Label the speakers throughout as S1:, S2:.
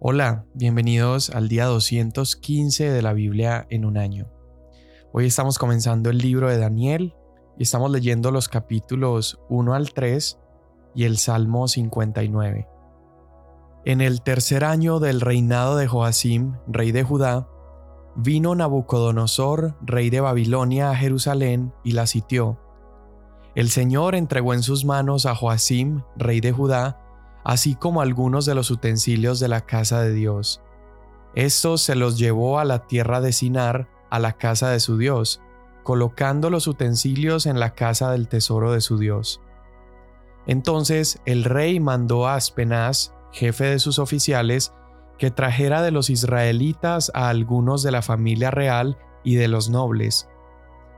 S1: Hola, bienvenidos al día 215 de la Biblia en un año. Hoy estamos comenzando el libro de Daniel y estamos leyendo los capítulos 1 al 3 y el Salmo 59. En el tercer año del reinado de Joacim, rey de Judá, vino Nabucodonosor, rey de Babilonia, a Jerusalén y la sitió. El Señor entregó en sus manos a Joacim, rey de Judá, así como algunos de los utensilios de la casa de Dios. Estos se los llevó a la tierra de Sinar, a la casa de su Dios, colocando los utensilios en la casa del tesoro de su Dios. Entonces el rey mandó a Aspenaz, jefe de sus oficiales, que trajera de los israelitas a algunos de la familia real y de los nobles.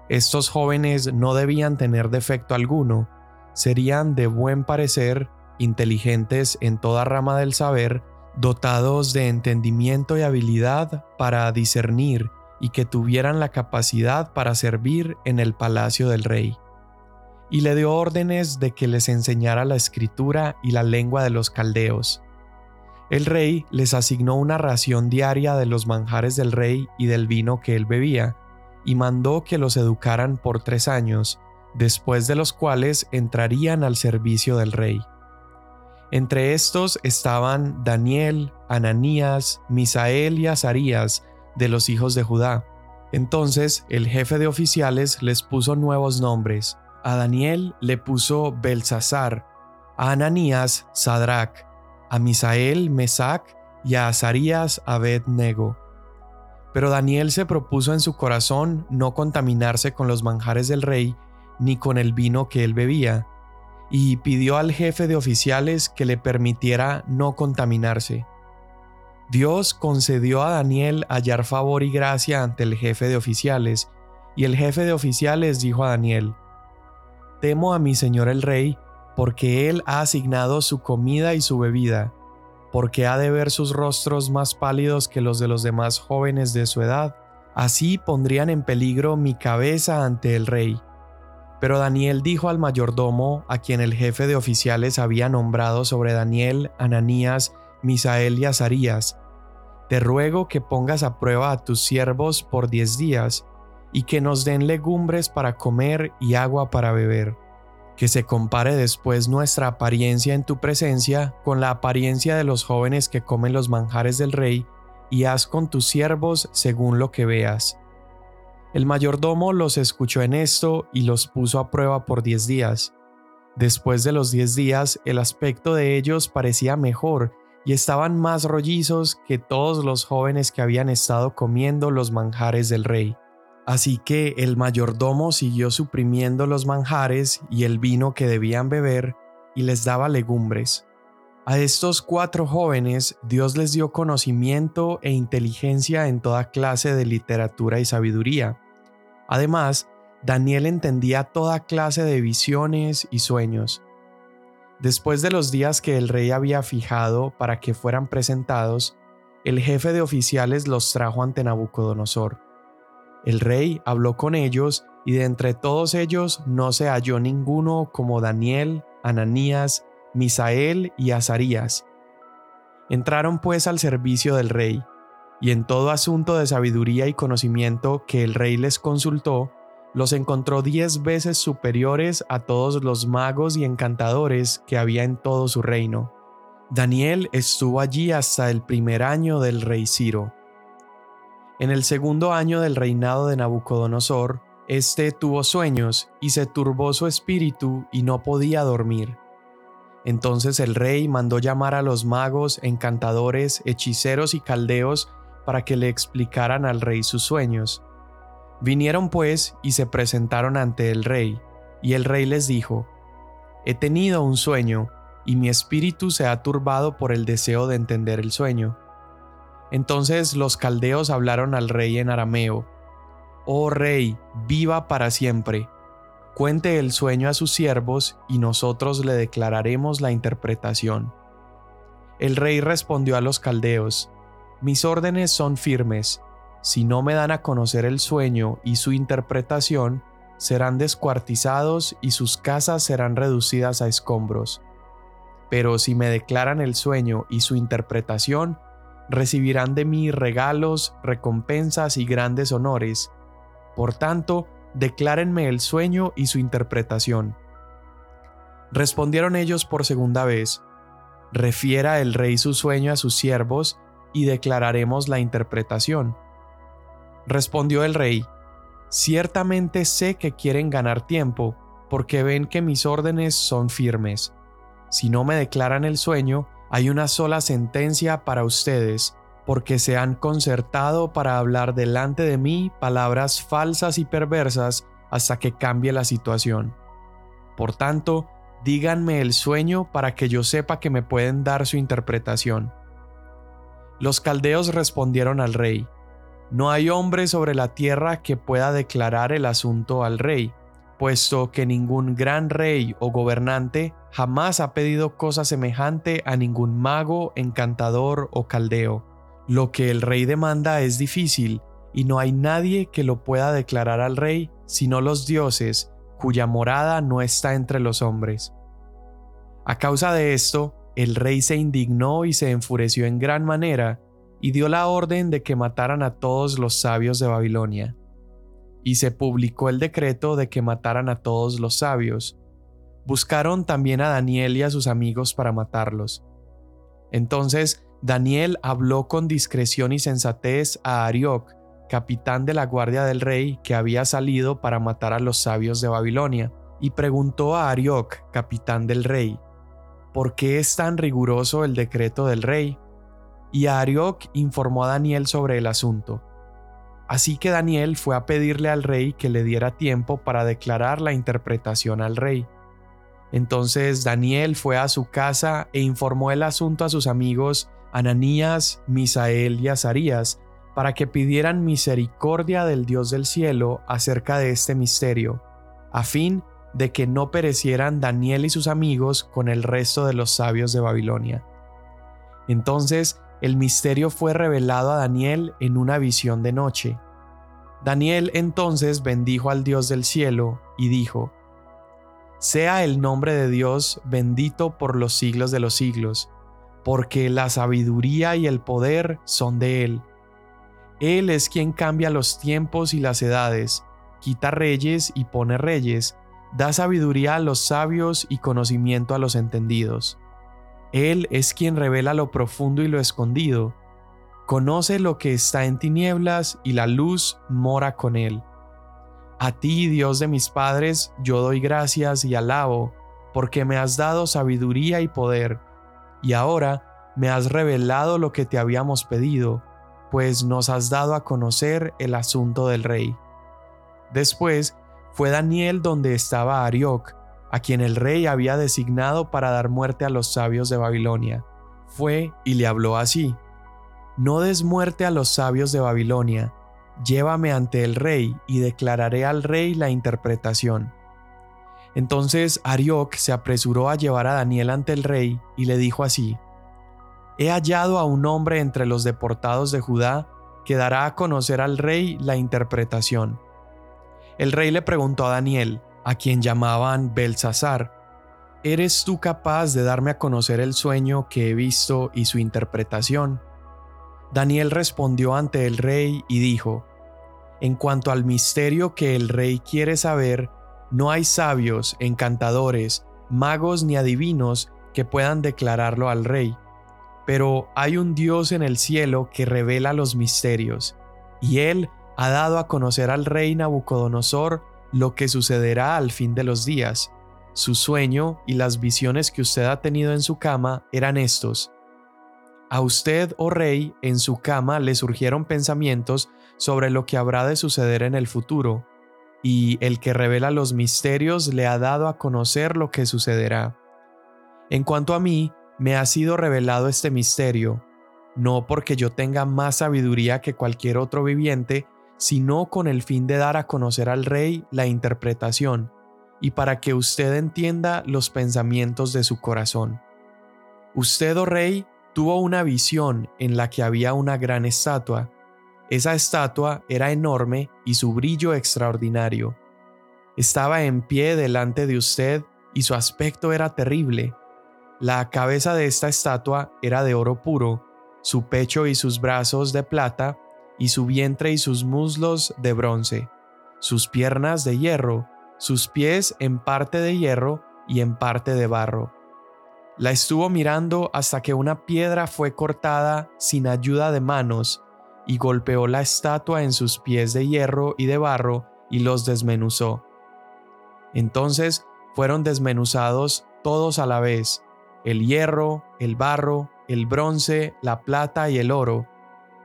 S1: Estos jóvenes no debían tener defecto alguno, serían de buen parecer inteligentes en toda rama del saber, dotados de entendimiento y habilidad para discernir y que tuvieran la capacidad para servir en el palacio del rey. Y le dio órdenes de que les enseñara la escritura y la lengua de los caldeos. El rey les asignó una ración diaria de los manjares del rey y del vino que él bebía, y mandó que los educaran por tres años, después de los cuales entrarían al servicio del rey. Entre estos estaban Daniel, Ananías, Misael y Azarías, de los hijos de Judá. Entonces el jefe de oficiales les puso nuevos nombres. A Daniel le puso Belsasar, a Ananías Sadrach, a Misael Mesac y a Azarías Abed-Nego. Pero Daniel se propuso en su corazón no contaminarse con los manjares del rey ni con el vino que él bebía, y pidió al jefe de oficiales que le permitiera no contaminarse. Dios concedió a Daniel hallar favor y gracia ante el jefe de oficiales, y el jefe de oficiales dijo a Daniel, Temo a mi señor el rey, porque él ha asignado su comida y su bebida, porque ha de ver sus rostros más pálidos que los de los demás jóvenes de su edad, así pondrían en peligro mi cabeza ante el rey. Pero Daniel dijo al mayordomo, a quien el jefe de oficiales había nombrado sobre Daniel, Ananías, Misael y Azarías, Te ruego que pongas a prueba a tus siervos por diez días, y que nos den legumbres para comer y agua para beber. Que se compare después nuestra apariencia en tu presencia con la apariencia de los jóvenes que comen los manjares del rey, y haz con tus siervos según lo que veas el mayordomo los escuchó en esto y los puso a prueba por diez días. Después de los diez días, el aspecto de ellos parecía mejor y estaban más rollizos que todos los jóvenes que habían estado comiendo los manjares del rey. Así que el mayordomo siguió suprimiendo los manjares y el vino que debían beber y les daba legumbres. A estos cuatro jóvenes Dios les dio conocimiento e inteligencia en toda clase de literatura y sabiduría. Además, Daniel entendía toda clase de visiones y sueños. Después de los días que el rey había fijado para que fueran presentados, el jefe de oficiales los trajo ante Nabucodonosor. El rey habló con ellos y de entre todos ellos no se halló ninguno como Daniel, Ananías, Misael y Azarías. Entraron pues al servicio del rey, y en todo asunto de sabiduría y conocimiento que el rey les consultó, los encontró diez veces superiores a todos los magos y encantadores que había en todo su reino. Daniel estuvo allí hasta el primer año del rey Ciro. En el segundo año del reinado de Nabucodonosor, éste tuvo sueños y se turbó su espíritu y no podía dormir. Entonces el rey mandó llamar a los magos, encantadores, hechiceros y caldeos para que le explicaran al rey sus sueños. Vinieron pues y se presentaron ante el rey, y el rey les dijo, He tenido un sueño, y mi espíritu se ha turbado por el deseo de entender el sueño. Entonces los caldeos hablaron al rey en arameo, Oh rey, viva para siempre Cuente el sueño a sus siervos y nosotros le declararemos la interpretación. El rey respondió a los caldeos, Mis órdenes son firmes, si no me dan a conocer el sueño y su interpretación, serán descuartizados y sus casas serán reducidas a escombros. Pero si me declaran el sueño y su interpretación, recibirán de mí regalos, recompensas y grandes honores. Por tanto, declárenme el sueño y su interpretación. Respondieron ellos por segunda vez, refiera el rey su sueño a sus siervos y declararemos la interpretación. Respondió el rey, ciertamente sé que quieren ganar tiempo, porque ven que mis órdenes son firmes. Si no me declaran el sueño, hay una sola sentencia para ustedes, porque se han concertado para hablar delante de mí palabras falsas y perversas hasta que cambie la situación. Por tanto, díganme el sueño para que yo sepa que me pueden dar su interpretación. Los caldeos respondieron al rey, No hay hombre sobre la tierra que pueda declarar el asunto al rey, puesto que ningún gran rey o gobernante jamás ha pedido cosa semejante a ningún mago, encantador o caldeo. Lo que el rey demanda es difícil, y no hay nadie que lo pueda declarar al rey, sino los dioses, cuya morada no está entre los hombres. A causa de esto, el rey se indignó y se enfureció en gran manera, y dio la orden de que mataran a todos los sabios de Babilonia. Y se publicó el decreto de que mataran a todos los sabios. Buscaron también a Daniel y a sus amigos para matarlos. Entonces Daniel habló con discreción y sensatez a Arioc, capitán de la guardia del rey que había salido para matar a los sabios de Babilonia, y preguntó a Arioc, capitán del rey, ¿por qué es tan riguroso el decreto del rey? Y Arioc informó a Daniel sobre el asunto. Así que Daniel fue a pedirle al rey que le diera tiempo para declarar la interpretación al rey. Entonces Daniel fue a su casa e informó el asunto a sus amigos Ananías, Misael y Azarías, para que pidieran misericordia del Dios del cielo acerca de este misterio, a fin de que no perecieran Daniel y sus amigos con el resto de los sabios de Babilonia. Entonces el misterio fue revelado a Daniel en una visión de noche. Daniel entonces bendijo al Dios del cielo y dijo, Sea el nombre de Dios bendito por los siglos de los siglos, porque la sabiduría y el poder son de Él. Él es quien cambia los tiempos y las edades, quita reyes y pone reyes, da sabiduría a los sabios y conocimiento a los entendidos. Él es quien revela lo profundo y lo escondido, conoce lo que está en tinieblas y la luz mora con él. A ti, Dios de mis padres, yo doy gracias y alabo, porque me has dado sabiduría y poder y ahora me has revelado lo que te habíamos pedido, pues nos has dado a conocer el asunto del rey. Después fue Daniel donde estaba Arioc, a quien el rey había designado para dar muerte a los sabios de Babilonia. Fue y le habló así, No des muerte a los sabios de Babilonia, llévame ante el rey y declararé al rey la interpretación. Entonces Arioc se apresuró a llevar a Daniel ante el rey y le dijo así, He hallado a un hombre entre los deportados de Judá que dará a conocer al rey la interpretación. El rey le preguntó a Daniel, a quien llamaban Belsasar, ¿Eres tú capaz de darme a conocer el sueño que he visto y su interpretación? Daniel respondió ante el rey y dijo, En cuanto al misterio que el rey quiere saber, no hay sabios, encantadores, magos ni adivinos que puedan declararlo al rey, pero hay un Dios en el cielo que revela los misterios, y él ha dado a conocer al rey Nabucodonosor lo que sucederá al fin de los días. Su sueño y las visiones que usted ha tenido en su cama eran estos. A usted, oh rey, en su cama le surgieron pensamientos sobre lo que habrá de suceder en el futuro, y el que revela los misterios le ha dado a conocer lo que sucederá. En cuanto a mí, me ha sido revelado este misterio, no porque yo tenga más sabiduría que cualquier otro viviente, sino con el fin de dar a conocer al rey la interpretación, y para que usted entienda los pensamientos de su corazón. Usted, oh rey, tuvo una visión en la que había una gran estatua, esa estatua era enorme y su brillo extraordinario. Estaba en pie delante de usted y su aspecto era terrible. La cabeza de esta estatua era de oro puro, su pecho y sus brazos de plata, y su vientre y sus muslos de bronce, sus piernas de hierro, sus pies en parte de hierro y en parte de barro. La estuvo mirando hasta que una piedra fue cortada sin ayuda de manos, y golpeó la estatua en sus pies de hierro y de barro, y los desmenuzó. Entonces fueron desmenuzados todos a la vez, el hierro, el barro, el bronce, la plata y el oro,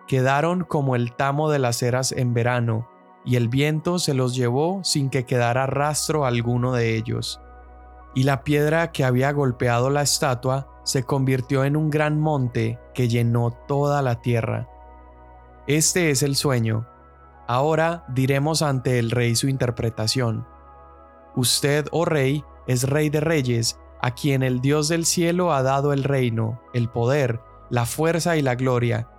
S1: quedaron como el tamo de las eras en verano, y el viento se los llevó sin que quedara rastro alguno de ellos. Y la piedra que había golpeado la estatua se convirtió en un gran monte que llenó toda la tierra. Este es el sueño. Ahora diremos ante el rey su interpretación. Usted, oh rey, es rey de reyes a quien el Dios del cielo ha dado el reino, el poder, la fuerza y la gloria,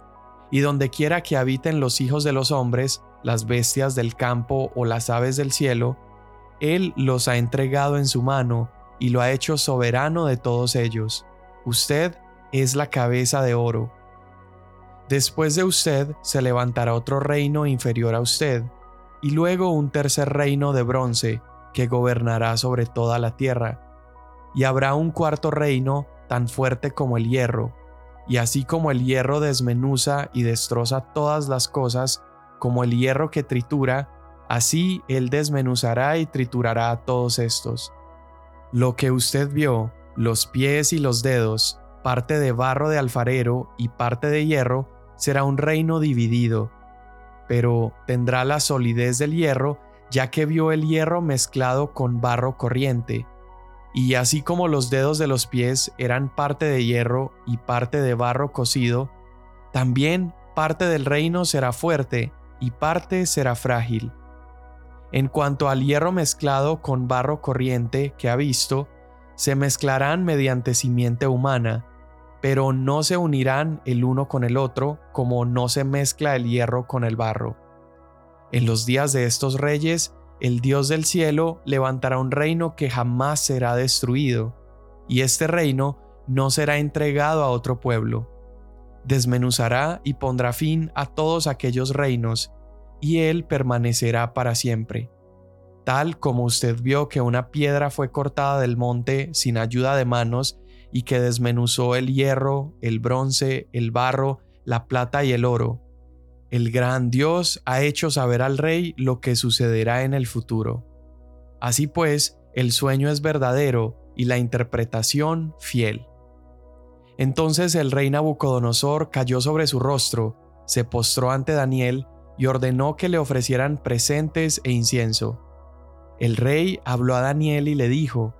S1: y donde quiera que habiten los hijos de los hombres, las bestias del campo o las aves del cielo, Él los ha entregado en su mano y lo ha hecho soberano de todos ellos. Usted es la cabeza de oro. Después de usted se levantará otro reino inferior a usted, y luego un tercer reino de bronce que gobernará sobre toda la tierra y habrá un cuarto reino tan fuerte como el hierro, y así como el hierro desmenuza y destroza todas las cosas, como el hierro que tritura, así él desmenuzará y triturará a todos estos. Lo que usted vio, los pies y los dedos, parte de barro de alfarero y parte de hierro, será un reino dividido, pero tendrá la solidez del hierro, ya que vio el hierro mezclado con barro corriente, y así como los dedos de los pies eran parte de hierro y parte de barro cocido, también parte del reino será fuerte y parte será frágil. En cuanto al hierro mezclado con barro corriente que ha visto, se mezclarán mediante simiente humana, pero no se unirán el uno con el otro como no se mezcla el hierro con el barro. En los días de estos reyes el Dios del cielo levantará un reino que jamás será destruido, y este reino no será entregado a otro pueblo. Desmenuzará y pondrá fin a todos aquellos reinos, y él permanecerá para siempre. Tal como usted vio que una piedra fue cortada del monte sin ayuda de manos, y que desmenuzó el hierro, el bronce, el barro, la plata y el oro, el gran Dios ha hecho saber al rey lo que sucederá en el futuro. Así pues, el sueño es verdadero y la interpretación fiel. Entonces el rey Nabucodonosor cayó sobre su rostro, se postró ante Daniel y ordenó que le ofrecieran presentes e incienso. El rey habló a Daniel y le dijo,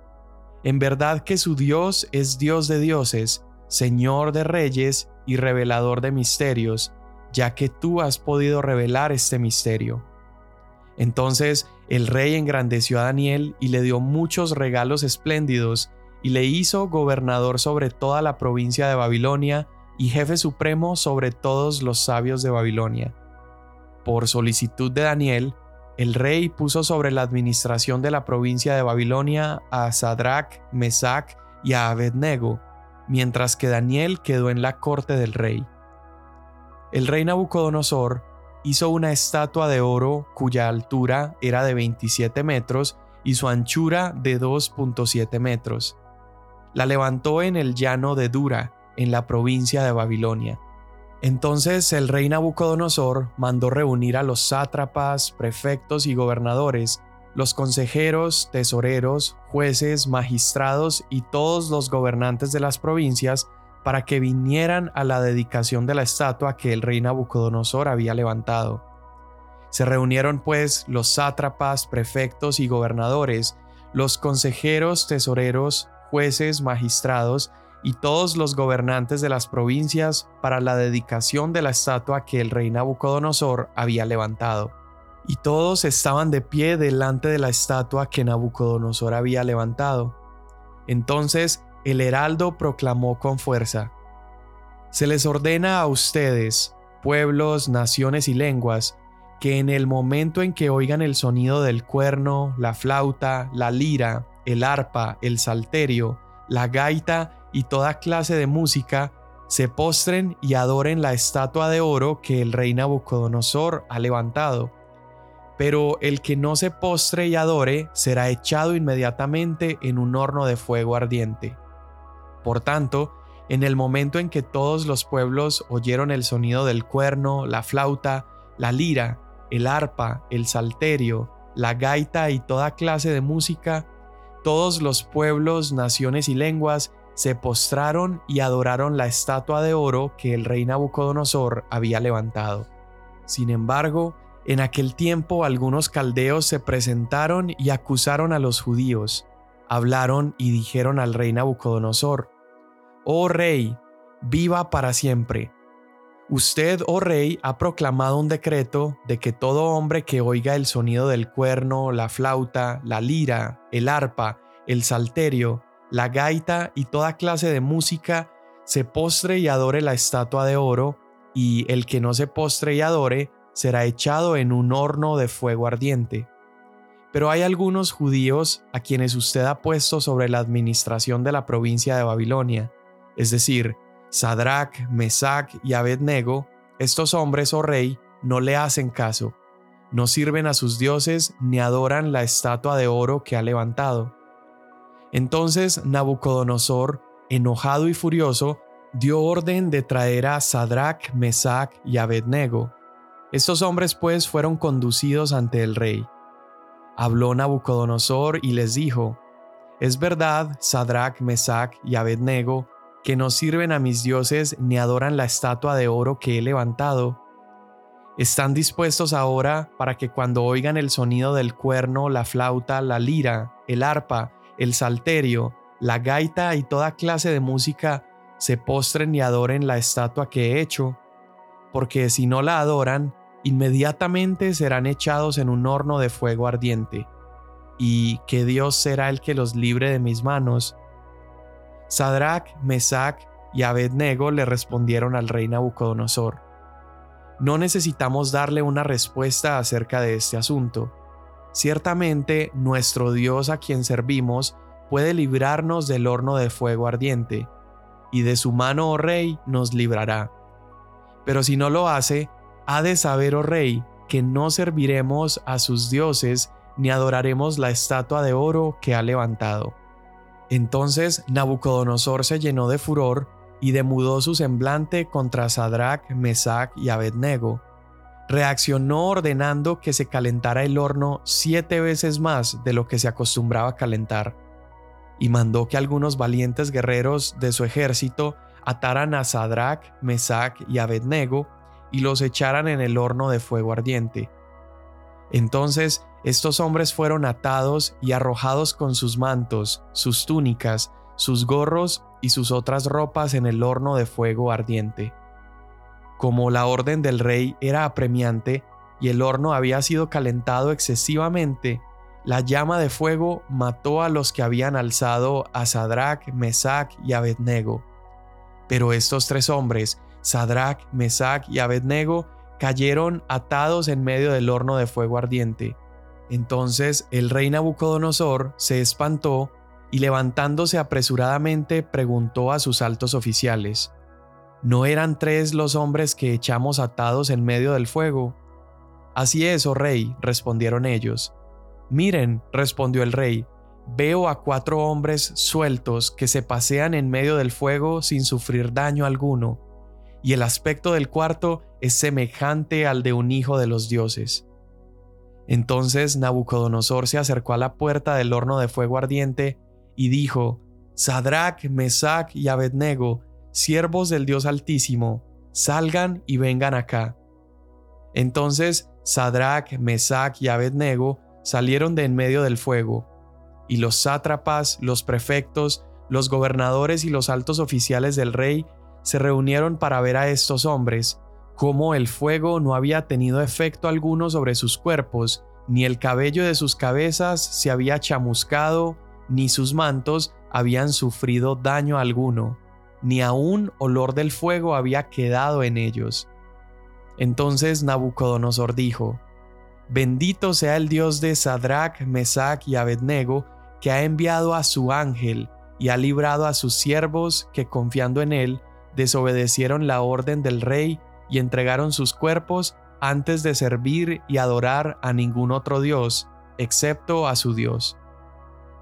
S1: En verdad que su Dios es Dios de dioses, Señor de reyes y revelador de misterios, ya que tú has podido revelar este misterio. Entonces el rey engrandeció a Daniel y le dio muchos regalos espléndidos y le hizo gobernador sobre toda la provincia de Babilonia y jefe supremo sobre todos los sabios de Babilonia. Por solicitud de Daniel, el rey puso sobre la administración de la provincia de Babilonia a Sadrach, Mesach y a Abednego, mientras que Daniel quedó en la corte del rey. El rey Nabucodonosor hizo una estatua de oro cuya altura era de 27 metros y su anchura de 2.7 metros. La levantó en el llano de Dura, en la provincia de Babilonia. Entonces el rey Nabucodonosor mandó reunir a los sátrapas, prefectos y gobernadores, los consejeros, tesoreros, jueces, magistrados y todos los gobernantes de las provincias para que vinieran a la dedicación de la estatua que el rey Nabucodonosor había levantado. Se reunieron pues los sátrapas, prefectos y gobernadores, los consejeros, tesoreros, jueces, magistrados y todos los gobernantes de las provincias para la dedicación de la estatua que el rey Nabucodonosor había levantado. Y todos estaban de pie delante de la estatua que Nabucodonosor había levantado. Entonces el heraldo proclamó con fuerza, Se les ordena a ustedes, pueblos, naciones y lenguas, que en el momento en que oigan el sonido del cuerno, la flauta, la lira, el arpa, el salterio, la gaita y toda clase de música, se postren y adoren la estatua de oro que el rey Nabucodonosor ha levantado. Pero el que no se postre y adore será echado inmediatamente en un horno de fuego ardiente. Por tanto, en el momento en que todos los pueblos oyeron el sonido del cuerno, la flauta, la lira, el arpa, el salterio, la gaita y toda clase de música, todos los pueblos, naciones y lenguas se postraron y adoraron la estatua de oro que el rey Nabucodonosor había levantado. Sin embargo, en aquel tiempo algunos caldeos se presentaron y acusaron a los judíos. Hablaron y dijeron al rey Nabucodonosor, Oh rey, viva para siempre. Usted, oh rey, ha proclamado un decreto de que todo hombre que oiga el sonido del cuerno, la flauta, la lira, el arpa, el salterio, la gaita y toda clase de música, se postre y adore la estatua de oro, y el que no se postre y adore será echado en un horno de fuego ardiente. Pero hay algunos judíos a quienes usted ha puesto sobre la administración de la provincia de Babilonia, es decir, Sadrach, Mesach y Abednego, estos hombres, oh rey, no le hacen caso, no sirven a sus dioses ni adoran la estatua de oro que ha levantado. Entonces Nabucodonosor, enojado y furioso, dio orden de traer a Sadrach, Mesach y Abednego. Estos hombres pues fueron conducidos ante el rey. Habló Nabucodonosor y les dijo, Es verdad, Sadrach, Mesach y Abednego, que no sirven a mis dioses ni adoran la estatua de oro que he levantado. Están dispuestos ahora para que cuando oigan el sonido del cuerno, la flauta, la lira, el arpa, el salterio, la gaita y toda clase de música se postren y adoren la estatua que he hecho, porque si no la adoran, inmediatamente serán echados en un horno de fuego ardiente, y que Dios será el que los libre de mis manos. Sadrach, Mesach y Abednego le respondieron al rey Nabucodonosor. No necesitamos darle una respuesta acerca de este asunto Ciertamente nuestro Dios a quien servimos puede librarnos del horno de fuego ardiente, y de su mano, oh rey, nos librará. Pero si no lo hace, ha de saber, oh rey, que no serviremos a sus dioses ni adoraremos la estatua de oro que ha levantado. Entonces Nabucodonosor se llenó de furor y demudó su semblante contra Sadrach, Mesach y Abednego, reaccionó ordenando que se calentara el horno siete veces más de lo que se acostumbraba a calentar, y mandó que algunos valientes guerreros de su ejército ataran a Sadrach, Mesach y Abednego y los echaran en el horno de fuego ardiente. Entonces estos hombres fueron atados y arrojados con sus mantos, sus túnicas, sus gorros y sus otras ropas en el horno de fuego ardiente. Como la orden del rey era apremiante y el horno había sido calentado excesivamente, la llama de fuego mató a los que habían alzado a Sadrach, Mesach y Abednego. Pero estos tres hombres, Sadrach, Mesach y Abednego, cayeron atados en medio del horno de fuego ardiente. Entonces el rey Nabucodonosor se espantó y levantándose apresuradamente preguntó a sus altos oficiales, ¿No eran tres los hombres que echamos atados en medio del fuego? Así es, oh rey, respondieron ellos. Miren, respondió el rey, veo a cuatro hombres sueltos que se pasean en medio del fuego sin sufrir daño alguno, y el aspecto del cuarto es semejante al de un hijo de los dioses. Entonces Nabucodonosor se acercó a la puerta del horno de fuego ardiente y dijo, Sadrach, Mesach y Abednego, siervos del Dios Altísimo, salgan y vengan acá. Entonces Sadrach, Mesach y Abednego salieron de en medio del fuego, y los sátrapas, los prefectos, los gobernadores y los altos oficiales del rey se reunieron para ver a estos hombres, cómo el fuego no había tenido efecto alguno sobre sus cuerpos, ni el cabello de sus cabezas se había chamuscado, ni sus mantos habían sufrido daño alguno ni aún olor del fuego había quedado en ellos. Entonces Nabucodonosor dijo, Bendito sea el Dios de Sadrach, Mesach y Abednego, que ha enviado a su ángel y ha librado a sus siervos que confiando en él desobedecieron la orden del rey y entregaron sus cuerpos antes de servir y adorar a ningún otro Dios, excepto a su Dios.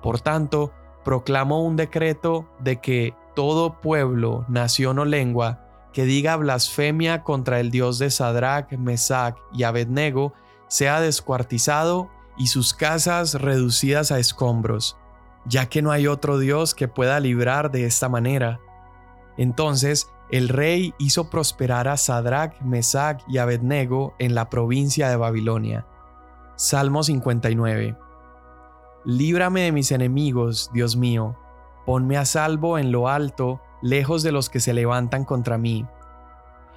S1: Por tanto, proclamo un decreto de que todo pueblo, nación o lengua que diga blasfemia contra el Dios de Sadrach, Mesach y Abednego sea descuartizado y sus casas reducidas a escombros, ya que no hay otro Dios que pueda librar de esta manera. Entonces el rey hizo prosperar a Sadrach, Mesach y Abednego en la provincia de Babilonia. Salmo 59 Líbrame de mis enemigos, Dios mío, ponme a salvo en lo alto, lejos de los que se levantan contra mí.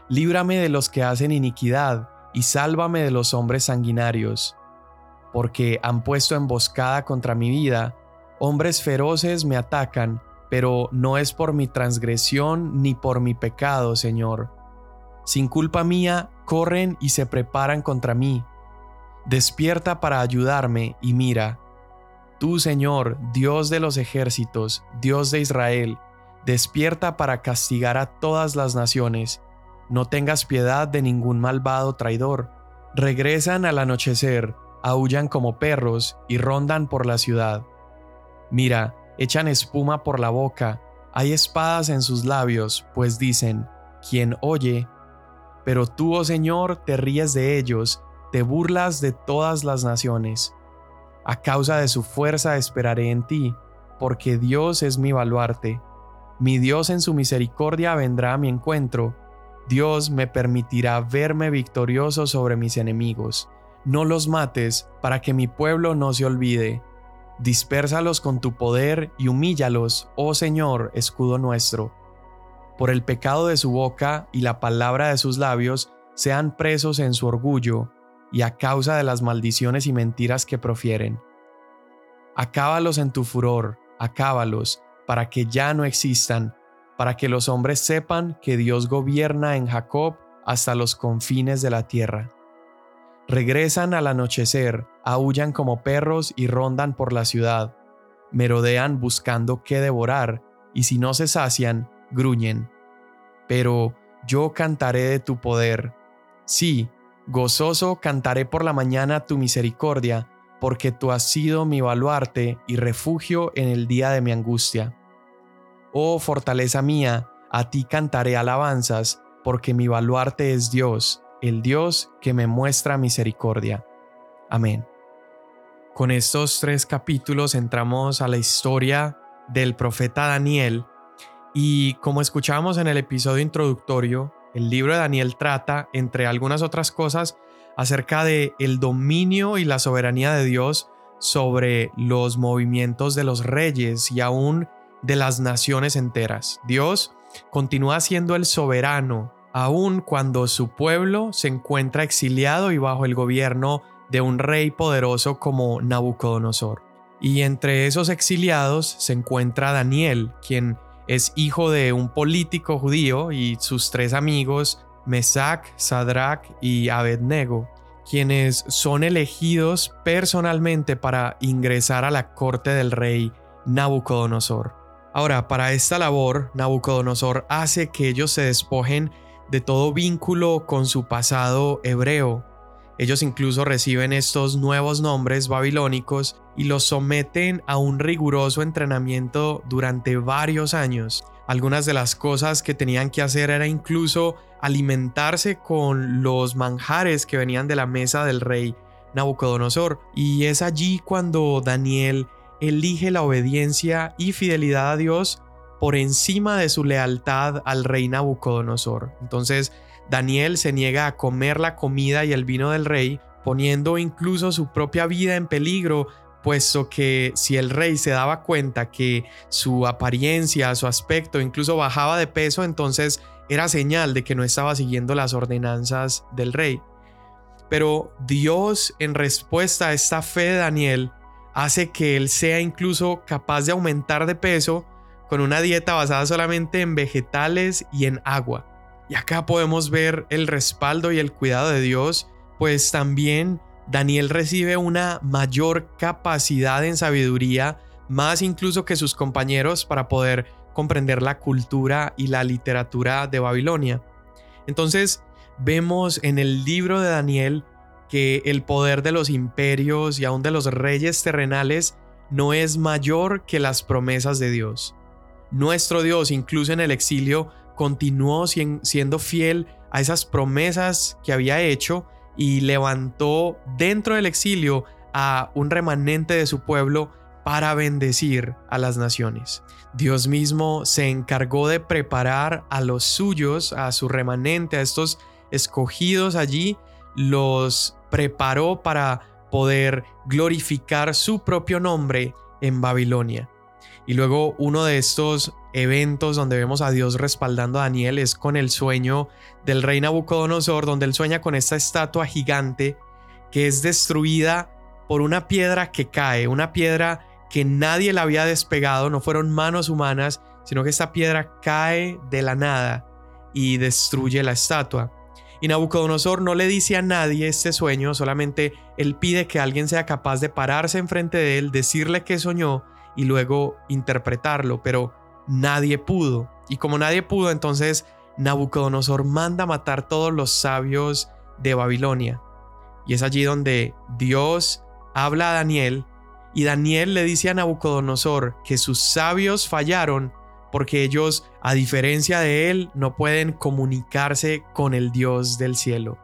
S1: Líbrame de los que hacen iniquidad, y sálvame de los hombres sanguinarios, porque han puesto emboscada contra mi vida, hombres feroces me atacan, pero no es por mi transgresión ni por mi pecado, Señor. Sin culpa mía, corren y se preparan contra mí. Despierta para ayudarme y mira, Tú, Señor, Dios de los ejércitos, Dios de Israel, despierta para castigar a todas las naciones. No tengas piedad de ningún malvado traidor. Regresan al anochecer, aullan como perros y rondan por la ciudad. Mira, echan espuma por la boca, hay espadas en sus labios, pues dicen, ¿quién oye? Pero tú, oh Señor, te ríes de ellos, te burlas de todas las naciones. A causa de su fuerza esperaré en ti, porque Dios es mi baluarte. Mi Dios en su misericordia vendrá a mi encuentro. Dios me permitirá verme victorioso sobre mis enemigos. No los mates, para que mi pueblo no se olvide. Dispérsalos con tu poder y humíllalos, oh Señor, escudo nuestro. Por el pecado de su boca y la palabra de sus labios, sean presos en su orgullo, y a causa de las maldiciones y mentiras que profieren. Acábalos en tu furor, acábalos, para que ya no existan, para que los hombres sepan que Dios gobierna en Jacob hasta los confines de la tierra. Regresan al anochecer, aullan como perros y rondan por la ciudad, merodean buscando qué devorar, y si no se sacian, gruñen. Pero yo cantaré de tu poder. Sí, Gozoso cantaré por la mañana tu misericordia, porque tú has sido mi baluarte y refugio en el día de mi angustia. Oh fortaleza mía, a ti cantaré alabanzas, porque mi baluarte es Dios, el Dios que me muestra misericordia. Amén. Con estos tres capítulos entramos a la historia del profeta Daniel y como escuchamos en el episodio introductorio, el libro de Daniel trata, entre algunas otras cosas, acerca de el dominio y la soberanía de Dios sobre los movimientos de los reyes y aún de las naciones enteras. Dios continúa siendo el soberano aun cuando su pueblo se encuentra exiliado y bajo el gobierno de un rey poderoso como Nabucodonosor. Y entre esos exiliados se encuentra Daniel, quien es hijo de un político judío y sus tres amigos, Mesac, Sadrach y Abednego, quienes son elegidos personalmente para ingresar a la corte del rey Nabucodonosor. Ahora, para esta labor, Nabucodonosor hace que ellos se despojen de todo vínculo con su pasado hebreo. Ellos incluso reciben estos nuevos nombres babilónicos y los someten a un riguroso entrenamiento durante varios años. Algunas de las cosas que tenían que hacer era incluso alimentarse con los manjares que venían de la mesa del rey Nabucodonosor. Y es allí cuando Daniel elige la obediencia y fidelidad a Dios por encima de su lealtad al rey Nabucodonosor. Entonces Daniel se niega a comer la comida y el vino del rey, poniendo incluso su propia vida en peligro puesto que si el rey se daba cuenta que su apariencia, su aspecto incluso bajaba de peso, entonces era señal de que no estaba siguiendo las ordenanzas del rey. Pero Dios, en respuesta a esta fe de Daniel, hace que él sea incluso capaz de aumentar de peso con una dieta basada solamente en vegetales y en agua. Y acá podemos ver el respaldo y el cuidado de Dios, pues también Daniel recibe una mayor capacidad en sabiduría, más incluso que sus compañeros, para poder comprender la cultura y la literatura de Babilonia. Entonces, vemos en el libro de Daniel que el poder de los imperios y aún de los reyes terrenales no es mayor que las promesas de Dios. Nuestro Dios, incluso en el exilio, continuó siendo fiel a esas promesas que había hecho y levantó dentro del exilio a un remanente de su pueblo para bendecir a las naciones. Dios mismo se encargó de preparar a los suyos, a su remanente, a estos escogidos allí, los preparó para poder glorificar su propio nombre en Babilonia. Y luego uno de estos eventos donde vemos a Dios respaldando a Daniel es con el sueño del rey Nabucodonosor, donde él sueña con esta estatua gigante que es destruida por una piedra que cae, una piedra que nadie la había despegado, no fueron manos humanas, sino que esta piedra cae de la nada y destruye la estatua. Y Nabucodonosor no le dice a nadie este sueño, solamente él pide que alguien sea capaz de pararse enfrente de él, decirle que soñó y luego interpretarlo, pero nadie pudo. Y como nadie pudo, entonces Nabucodonosor manda matar todos los sabios de Babilonia. Y es allí donde Dios habla a Daniel y Daniel le dice a Nabucodonosor que sus sabios fallaron porque ellos, a diferencia de él, no pueden comunicarse con el Dios del cielo.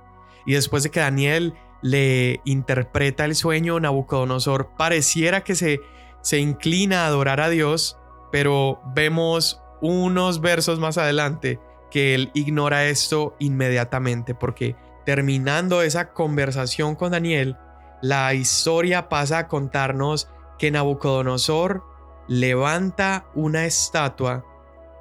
S1: Y después de que Daniel le interpreta el sueño, Nabucodonosor pareciera que se, se inclina a adorar a Dios, pero vemos unos versos más adelante que él ignora esto inmediatamente porque terminando esa conversación con Daniel, la historia pasa a contarnos que Nabucodonosor levanta una estatua,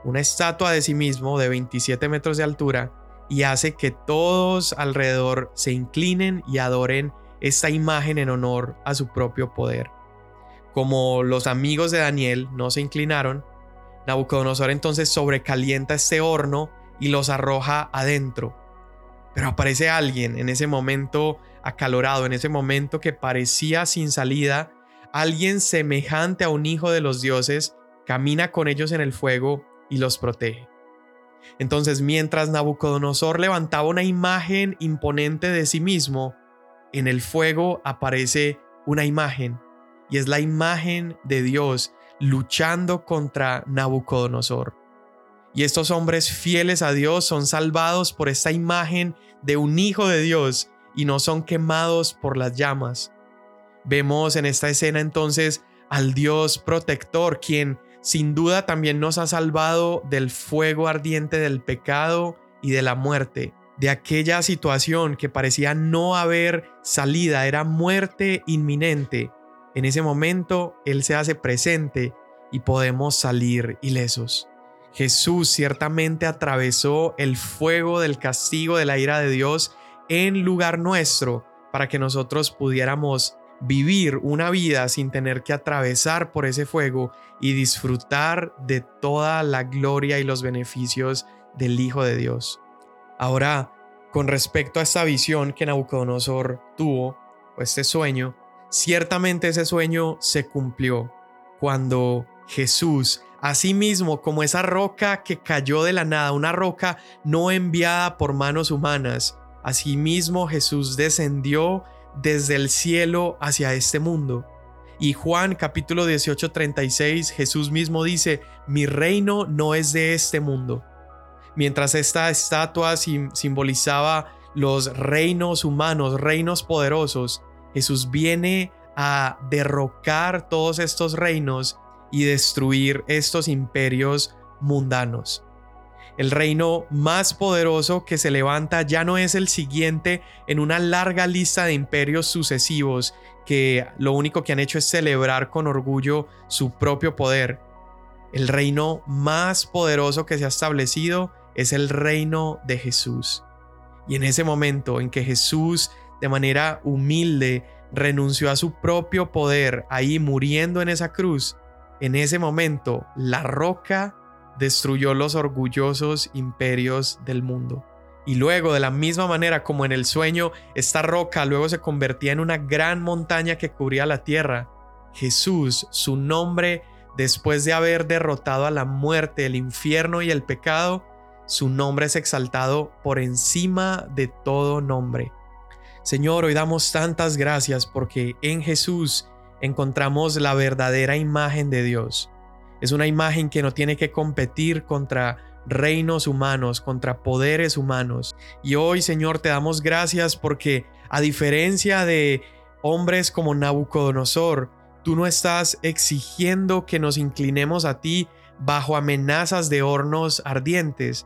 S1: una estatua de sí mismo de 27 metros de altura y hace que todos alrededor se inclinen y adoren esta imagen en honor a su propio poder. Como los amigos de Daniel no se inclinaron, Nabucodonosor entonces sobrecalienta este horno y los arroja adentro. Pero aparece alguien en ese momento acalorado, en ese momento que parecía sin salida, alguien semejante a un hijo de los dioses camina con ellos en el fuego y los protege. Entonces, mientras Nabucodonosor levantaba una imagen imponente de sí mismo, en el fuego aparece una imagen, y es la imagen de Dios luchando contra Nabucodonosor. Y estos hombres fieles a Dios son salvados por esta imagen de un hijo de Dios y no son quemados por las llamas. Vemos en esta escena entonces al Dios protector, quien sin duda también nos ha salvado del fuego ardiente del pecado y de la muerte, de aquella situación que parecía no haber salida, era muerte inminente. En ese momento Él se hace presente y podemos salir ilesos. Jesús ciertamente atravesó el fuego del castigo de la ira de Dios en lugar nuestro para que nosotros pudiéramos vivir una vida sin tener que atravesar por ese fuego y disfrutar de toda la gloria y los beneficios del Hijo de Dios. Ahora, con respecto a esta visión que Nabucodonosor tuvo, o este sueño, ciertamente ese sueño se cumplió cuando Jesús, asimismo como esa roca que cayó de la nada, una roca no enviada por manos humanas, Asimismo Jesús descendió desde el cielo hacia este mundo. Y Juan capítulo 18, 36, Jesús mismo dice, mi reino no es de este mundo. Mientras esta estatua simbolizaba los reinos humanos, reinos poderosos, Jesús viene a derrocar todos estos reinos y destruir estos imperios mundanos. El reino más poderoso que se levanta ya no es el siguiente en una larga lista de imperios sucesivos que lo único que han hecho es celebrar con orgullo su propio poder. El reino más poderoso que se ha establecido es el reino de Jesús. Y en ese momento en que Jesús de manera humilde renunció a su propio poder, ahí muriendo en esa cruz, en ese momento la roca destruyó los orgullosos imperios del mundo. Y luego, de la misma manera como en el sueño, esta roca luego se convertía en una gran montaña que cubría la tierra. Jesús, su nombre después de haber derrotado a la muerte, el infierno y el pecado, su nombre es exaltado por encima de todo nombre. Señor, hoy damos tantas gracias porque en Jesús encontramos la verdadera imagen de Dios. Es una imagen que no tiene que competir contra reinos humanos, contra poderes humanos. Y hoy, Señor, te damos gracias porque a diferencia de hombres como Nabucodonosor, tú no estás exigiendo que nos inclinemos a ti bajo amenazas de hornos ardientes.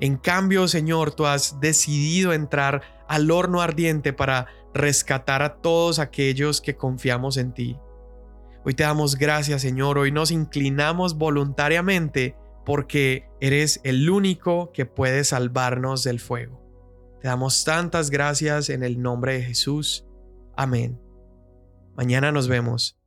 S1: En cambio, Señor, tú has decidido entrar al horno ardiente para rescatar a todos aquellos que confiamos en ti. Hoy te damos gracias, Señor. Hoy nos inclinamos voluntariamente porque eres el único que puede salvarnos del fuego. Te damos tantas gracias en el nombre de Jesús. Amén. Mañana nos vemos.